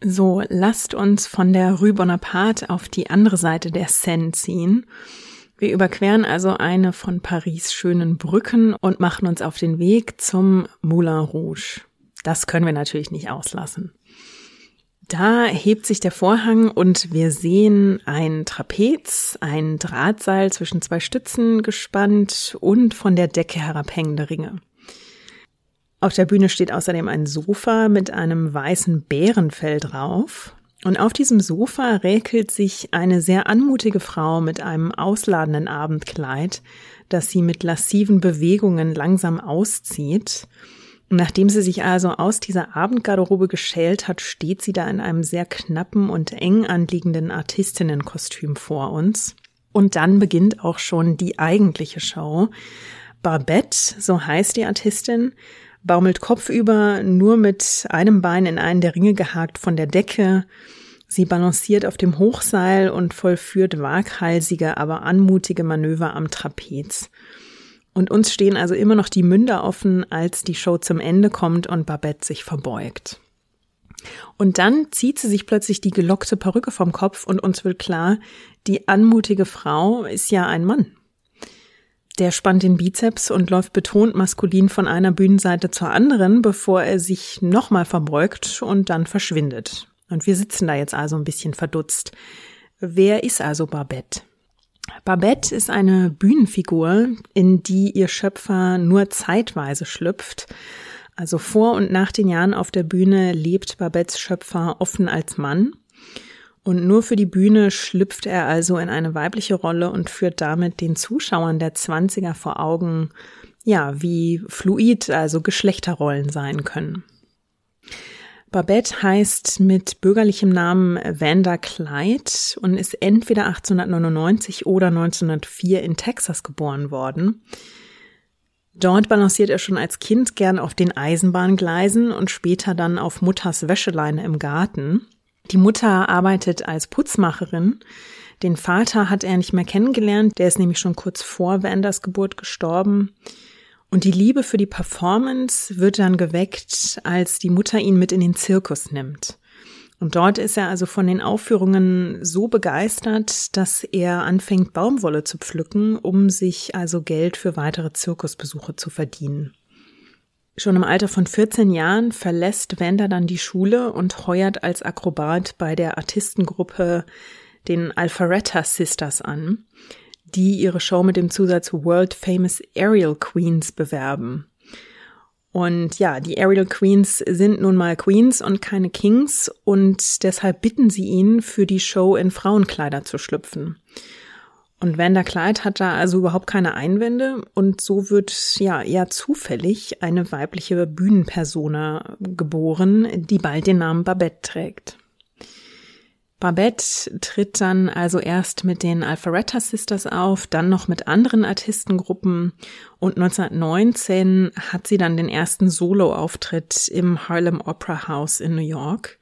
So, lasst uns von der Rue Bonaparte auf die andere Seite der Seine ziehen. Wir überqueren also eine von Paris schönen Brücken und machen uns auf den Weg zum Moulin Rouge. Das können wir natürlich nicht auslassen. Da hebt sich der Vorhang und wir sehen ein Trapez, ein Drahtseil zwischen zwei Stützen gespannt und von der Decke herabhängende Ringe. Auf der Bühne steht außerdem ein Sofa mit einem weißen Bärenfell drauf. Und auf diesem Sofa räkelt sich eine sehr anmutige Frau mit einem ausladenden Abendkleid, das sie mit lassiven Bewegungen langsam auszieht. Nachdem sie sich also aus dieser Abendgarderobe geschält hat, steht sie da in einem sehr knappen und eng anliegenden Artistinnenkostüm vor uns. Und dann beginnt auch schon die eigentliche Show. Barbette, so heißt die Artistin, baumelt kopfüber, nur mit einem Bein in einen der Ringe gehakt von der Decke. Sie balanciert auf dem Hochseil und vollführt waghalsige, aber anmutige Manöver am Trapez. Und uns stehen also immer noch die Münder offen, als die Show zum Ende kommt und Babette sich verbeugt. Und dann zieht sie sich plötzlich die gelockte Perücke vom Kopf und uns wird klar, die anmutige Frau ist ja ein Mann. Der spannt den Bizeps und läuft betont maskulin von einer Bühnenseite zur anderen, bevor er sich nochmal verbeugt und dann verschwindet. Und wir sitzen da jetzt also ein bisschen verdutzt. Wer ist also Babette? Babette ist eine Bühnenfigur, in die ihr Schöpfer nur zeitweise schlüpft. Also vor und nach den Jahren auf der Bühne lebt Babettes Schöpfer offen als Mann. Und nur für die Bühne schlüpft er also in eine weibliche Rolle und führt damit den Zuschauern der Zwanziger vor Augen, ja, wie fluid, also Geschlechterrollen sein können. Babette heißt mit bürgerlichem Namen Vanda Clyde und ist entweder 1899 oder 1904 in Texas geboren worden. Dort balanciert er schon als Kind gern auf den Eisenbahngleisen und später dann auf Mutters Wäscheleine im Garten. Die Mutter arbeitet als Putzmacherin. Den Vater hat er nicht mehr kennengelernt, der ist nämlich schon kurz vor Wanders Geburt gestorben. Und die Liebe für die Performance wird dann geweckt, als die Mutter ihn mit in den Zirkus nimmt. Und dort ist er also von den Aufführungen so begeistert, dass er anfängt, Baumwolle zu pflücken, um sich also Geld für weitere Zirkusbesuche zu verdienen. Schon im Alter von 14 Jahren verlässt Wender dann die Schule und heuert als Akrobat bei der Artistengruppe den Alpharetta Sisters an, die ihre Show mit dem Zusatz World Famous Aerial Queens bewerben. Und ja, die Aerial Queens sind nun mal Queens und keine Kings und deshalb bitten sie ihn, für die Show in Frauenkleider zu schlüpfen. Und Wanda Clyde hat da also überhaupt keine Einwände und so wird ja eher zufällig eine weibliche Bühnenpersona geboren, die bald den Namen Babette trägt. Babette tritt dann also erst mit den Alpharetta Sisters auf, dann noch mit anderen Artistengruppen und 1919 hat sie dann den ersten Solo-Auftritt im Harlem Opera House in New York.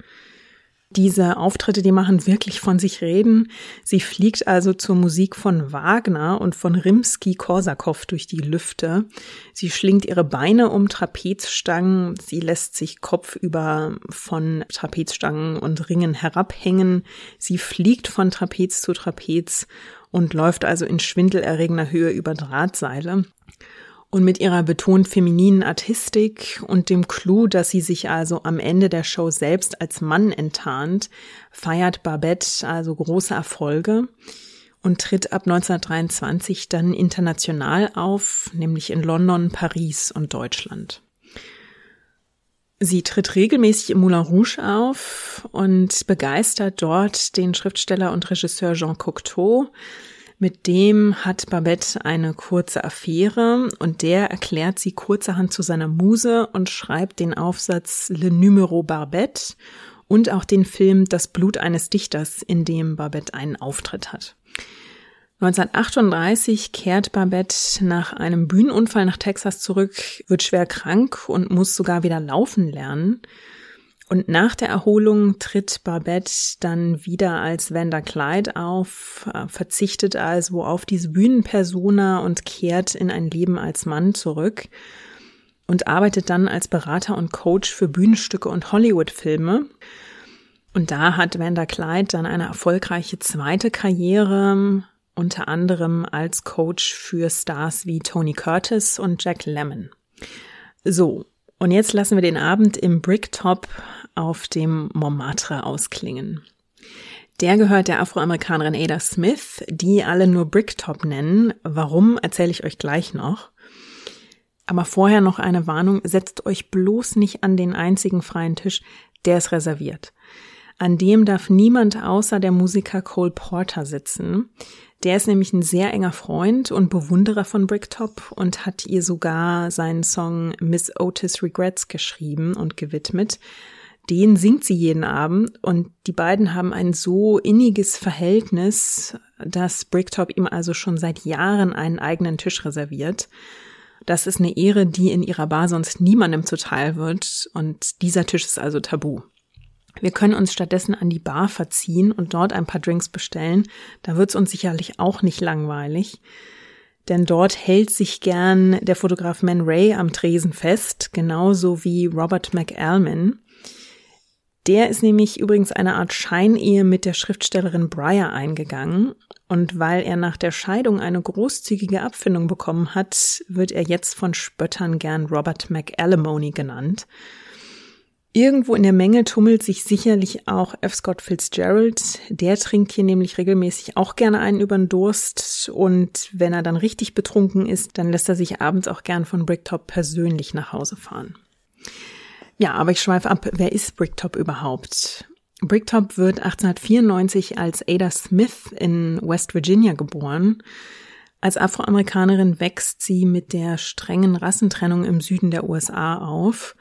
Diese Auftritte, die machen wirklich von sich reden. Sie fliegt also zur Musik von Wagner und von Rimsky-Korsakow durch die Lüfte. Sie schlingt ihre Beine um Trapezstangen. Sie lässt sich kopfüber von Trapezstangen und Ringen herabhängen. Sie fliegt von Trapez zu Trapez und läuft also in schwindelerregender Höhe über Drahtseile. Und mit ihrer betont femininen Artistik und dem Clou, dass sie sich also am Ende der Show selbst als Mann enttarnt, feiert Babette also große Erfolge und tritt ab 1923 dann international auf, nämlich in London, Paris und Deutschland. Sie tritt regelmäßig im Moulin Rouge auf und begeistert dort den Schriftsteller und Regisseur Jean Cocteau, mit dem hat Babette eine kurze Affäre und der erklärt sie kurzerhand zu seiner Muse und schreibt den Aufsatz Le Numero Barbette und auch den Film Das Blut eines Dichters, in dem Babette einen Auftritt hat. 1938 kehrt Babette nach einem Bühnenunfall nach Texas zurück, wird schwer krank und muss sogar wieder laufen lernen. Und nach der Erholung tritt Babette dann wieder als Wanda Clyde auf, äh, verzichtet also auf diese Bühnenpersona und kehrt in ein Leben als Mann zurück und arbeitet dann als Berater und Coach für Bühnenstücke und Hollywood-Filme. Und da hat Wanda Clyde dann eine erfolgreiche zweite Karriere, unter anderem als Coach für Stars wie Tony Curtis und Jack Lemmon. So, und jetzt lassen wir den Abend im Bricktop auf dem Montmartre ausklingen. Der gehört der Afroamerikanerin Ada Smith, die alle nur Bricktop nennen. Warum, erzähle ich euch gleich noch. Aber vorher noch eine Warnung, setzt euch bloß nicht an den einzigen freien Tisch, der ist reserviert. An dem darf niemand außer der Musiker Cole Porter sitzen. Der ist nämlich ein sehr enger Freund und Bewunderer von Bricktop und hat ihr sogar seinen Song Miss Otis Regrets geschrieben und gewidmet. Den singt sie jeden Abend und die beiden haben ein so inniges Verhältnis, dass Bricktop ihm also schon seit Jahren einen eigenen Tisch reserviert. Das ist eine Ehre, die in ihrer Bar sonst niemandem zuteil wird und dieser Tisch ist also tabu. Wir können uns stattdessen an die Bar verziehen und dort ein paar Drinks bestellen. Da wird's uns sicherlich auch nicht langweilig. Denn dort hält sich gern der Fotograf Man Ray am Tresen fest, genauso wie Robert McAlman. Der ist nämlich übrigens eine Art Scheinehe mit der Schriftstellerin Breyer eingegangen. Und weil er nach der Scheidung eine großzügige Abfindung bekommen hat, wird er jetzt von Spöttern gern Robert McAlimony genannt. Irgendwo in der Menge tummelt sich sicherlich auch F. Scott Fitzgerald. Der trinkt hier nämlich regelmäßig auch gerne einen über den Durst. Und wenn er dann richtig betrunken ist, dann lässt er sich abends auch gern von Bricktop persönlich nach Hause fahren. Ja, aber ich schweife ab. Wer ist Bricktop überhaupt? Bricktop wird 1894 als Ada Smith in West Virginia geboren. Als Afroamerikanerin wächst sie mit der strengen Rassentrennung im Süden der USA auf.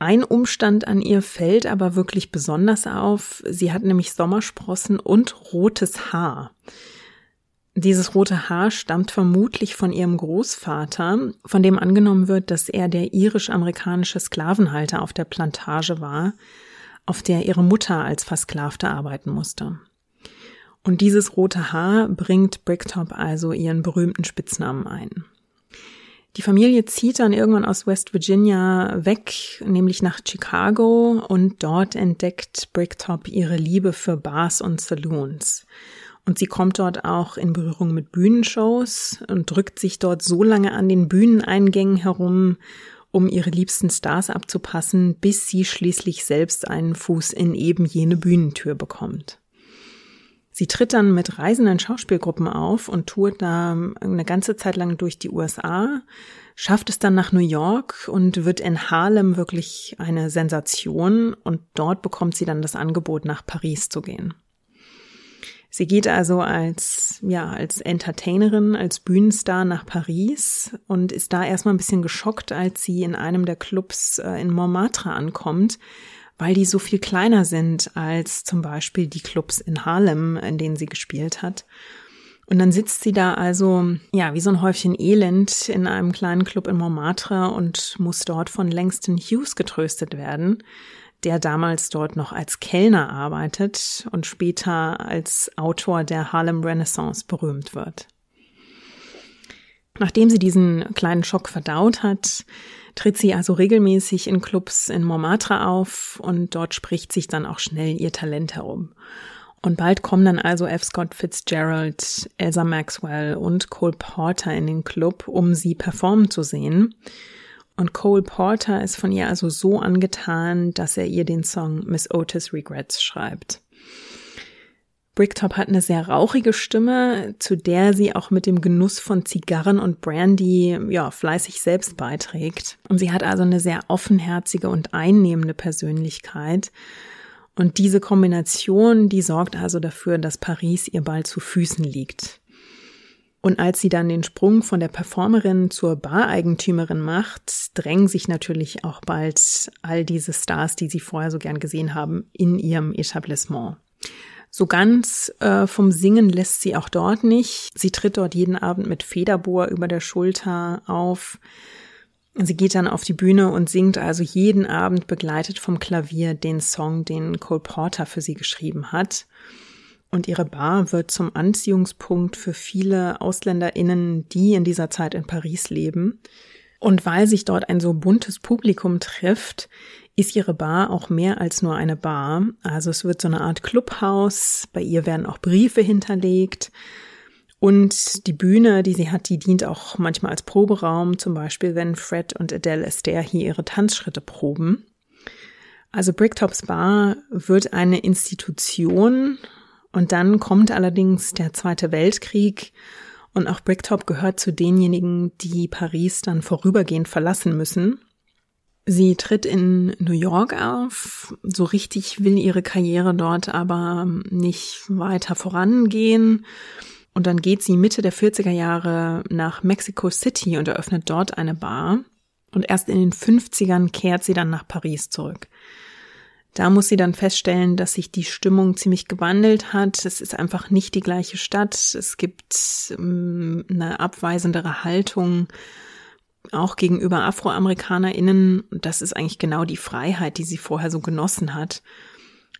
Ein Umstand an ihr fällt aber wirklich besonders auf. Sie hat nämlich Sommersprossen und rotes Haar. Dieses rote Haar stammt vermutlich von ihrem Großvater, von dem angenommen wird, dass er der irisch-amerikanische Sklavenhalter auf der Plantage war. auf der ihre Mutter als Versklavte arbeiten musste. Und dieses rote Haar bringt Bricktop also ihren berühmten Spitznamen ein. Die Familie zieht dann irgendwann aus West Virginia weg, nämlich nach Chicago, und dort entdeckt Bricktop ihre Liebe für Bars und Saloons. Und sie kommt dort auch in Berührung mit Bühnenshows und drückt sich dort so lange an den Bühneneingängen herum, um ihre liebsten Stars abzupassen, bis sie schließlich selbst einen Fuß in eben jene Bühnentür bekommt. Sie tritt dann mit reisenden Schauspielgruppen auf und tourt da eine ganze Zeit lang durch die USA, schafft es dann nach New York und wird in Harlem wirklich eine Sensation und dort bekommt sie dann das Angebot, nach Paris zu gehen. Sie geht also als, ja, als Entertainerin, als Bühnenstar nach Paris und ist da erstmal ein bisschen geschockt, als sie in einem der Clubs äh, in Montmartre ankommt, weil die so viel kleiner sind als zum Beispiel die Clubs in Harlem, in denen sie gespielt hat. Und dann sitzt sie da also, ja, wie so ein Häufchen Elend in einem kleinen Club in Montmartre und muss dort von Langston Hughes getröstet werden der damals dort noch als Kellner arbeitet und später als Autor der Harlem Renaissance berühmt wird. Nachdem sie diesen kleinen Schock verdaut hat, tritt sie also regelmäßig in Clubs in Montmartre auf und dort spricht sich dann auch schnell ihr Talent herum. Und bald kommen dann also F. Scott Fitzgerald, Elsa Maxwell und Cole Porter in den Club, um sie performen zu sehen. Und Cole Porter ist von ihr also so angetan, dass er ihr den Song Miss Otis Regrets schreibt. Bricktop hat eine sehr rauchige Stimme, zu der sie auch mit dem Genuss von Zigarren und Brandy ja fleißig selbst beiträgt. Und sie hat also eine sehr offenherzige und einnehmende Persönlichkeit. Und diese Kombination, die sorgt also dafür, dass Paris ihr bald zu Füßen liegt. Und als sie dann den Sprung von der Performerin zur Bareigentümerin macht, drängen sich natürlich auch bald all diese Stars, die sie vorher so gern gesehen haben, in ihrem Etablissement. So ganz äh, vom Singen lässt sie auch dort nicht. Sie tritt dort jeden Abend mit Federbohr über der Schulter auf. Sie geht dann auf die Bühne und singt also jeden Abend begleitet vom Klavier den Song, den Cole Porter für sie geschrieben hat. Und ihre Bar wird zum Anziehungspunkt für viele AusländerInnen, die in dieser Zeit in Paris leben. Und weil sich dort ein so buntes Publikum trifft, ist ihre Bar auch mehr als nur eine Bar. Also es wird so eine Art Clubhaus. Bei ihr werden auch Briefe hinterlegt. Und die Bühne, die sie hat, die dient auch manchmal als Proberaum, zum Beispiel wenn Fred und Adele Esther hier ihre Tanzschritte proben. Also Bricktops Bar wird eine Institution und dann kommt allerdings der Zweite Weltkrieg und auch Bricktop gehört zu denjenigen, die Paris dann vorübergehend verlassen müssen. Sie tritt in New York auf. So richtig will ihre Karriere dort aber nicht weiter vorangehen. Und dann geht sie Mitte der 40er Jahre nach Mexico City und eröffnet dort eine Bar. Und erst in den 50ern kehrt sie dann nach Paris zurück. Da muss sie dann feststellen, dass sich die Stimmung ziemlich gewandelt hat. Es ist einfach nicht die gleiche Stadt. Es gibt ähm, eine abweisendere Haltung auch gegenüber AfroamerikanerInnen. Das ist eigentlich genau die Freiheit, die sie vorher so genossen hat,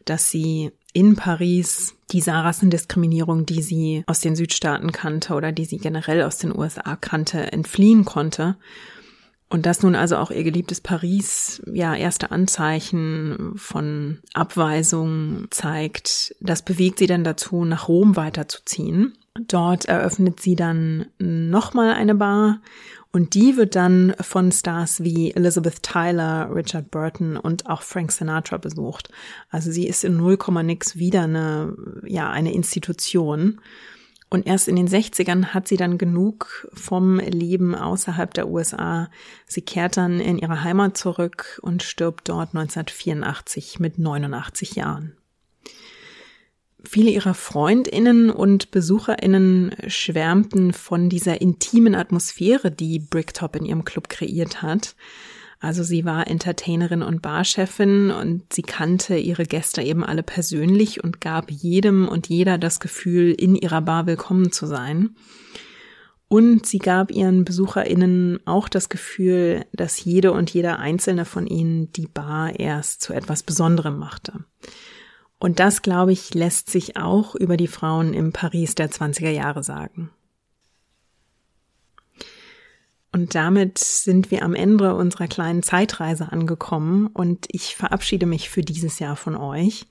dass sie in Paris dieser Rassendiskriminierung, die sie aus den Südstaaten kannte oder die sie generell aus den USA kannte, entfliehen konnte und dass nun also auch ihr geliebtes Paris ja erste Anzeichen von Abweisung zeigt, das bewegt sie dann dazu, nach Rom weiterzuziehen. Dort eröffnet sie dann nochmal eine Bar und die wird dann von Stars wie Elizabeth Tyler, Richard Burton und auch Frank Sinatra besucht. Also sie ist in 0, nix wieder eine, ja, eine Institution. Und erst in den 60ern hat sie dann genug vom Leben außerhalb der USA. Sie kehrt dann in ihre Heimat zurück und stirbt dort 1984 mit 89 Jahren. Viele ihrer Freundinnen und Besucherinnen schwärmten von dieser intimen Atmosphäre, die Bricktop in ihrem Club kreiert hat. Also sie war Entertainerin und Barchefin und sie kannte ihre Gäste eben alle persönlich und gab jedem und jeder das Gefühl, in ihrer Bar willkommen zu sein. Und sie gab ihren BesucherInnen auch das Gefühl, dass jede und jeder einzelne von ihnen die Bar erst zu etwas Besonderem machte. Und das, glaube ich, lässt sich auch über die Frauen im Paris der 20er Jahre sagen. Und damit sind wir am Ende unserer kleinen Zeitreise angekommen und ich verabschiede mich für dieses Jahr von euch.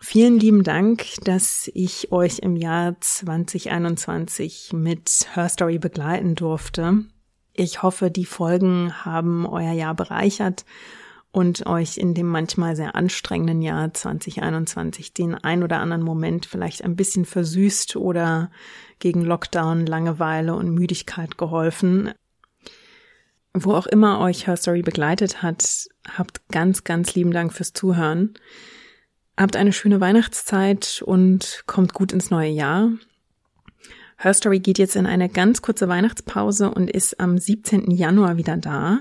Vielen lieben Dank, dass ich euch im Jahr 2021 mit Her Story begleiten durfte. Ich hoffe, die Folgen haben euer Jahr bereichert und euch in dem manchmal sehr anstrengenden Jahr 2021 den ein oder anderen Moment vielleicht ein bisschen versüßt oder gegen Lockdown, Langeweile und Müdigkeit geholfen. Wo auch immer euch Her Story begleitet hat, habt ganz, ganz lieben Dank fürs Zuhören. Habt eine schöne Weihnachtszeit und kommt gut ins neue Jahr. Her Story geht jetzt in eine ganz kurze Weihnachtspause und ist am 17. Januar wieder da.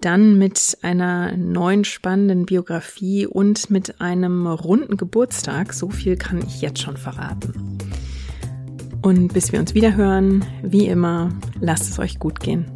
Dann mit einer neuen spannenden Biografie und mit einem runden Geburtstag. So viel kann ich jetzt schon verraten. Und bis wir uns wieder hören, wie immer, lasst es euch gut gehen.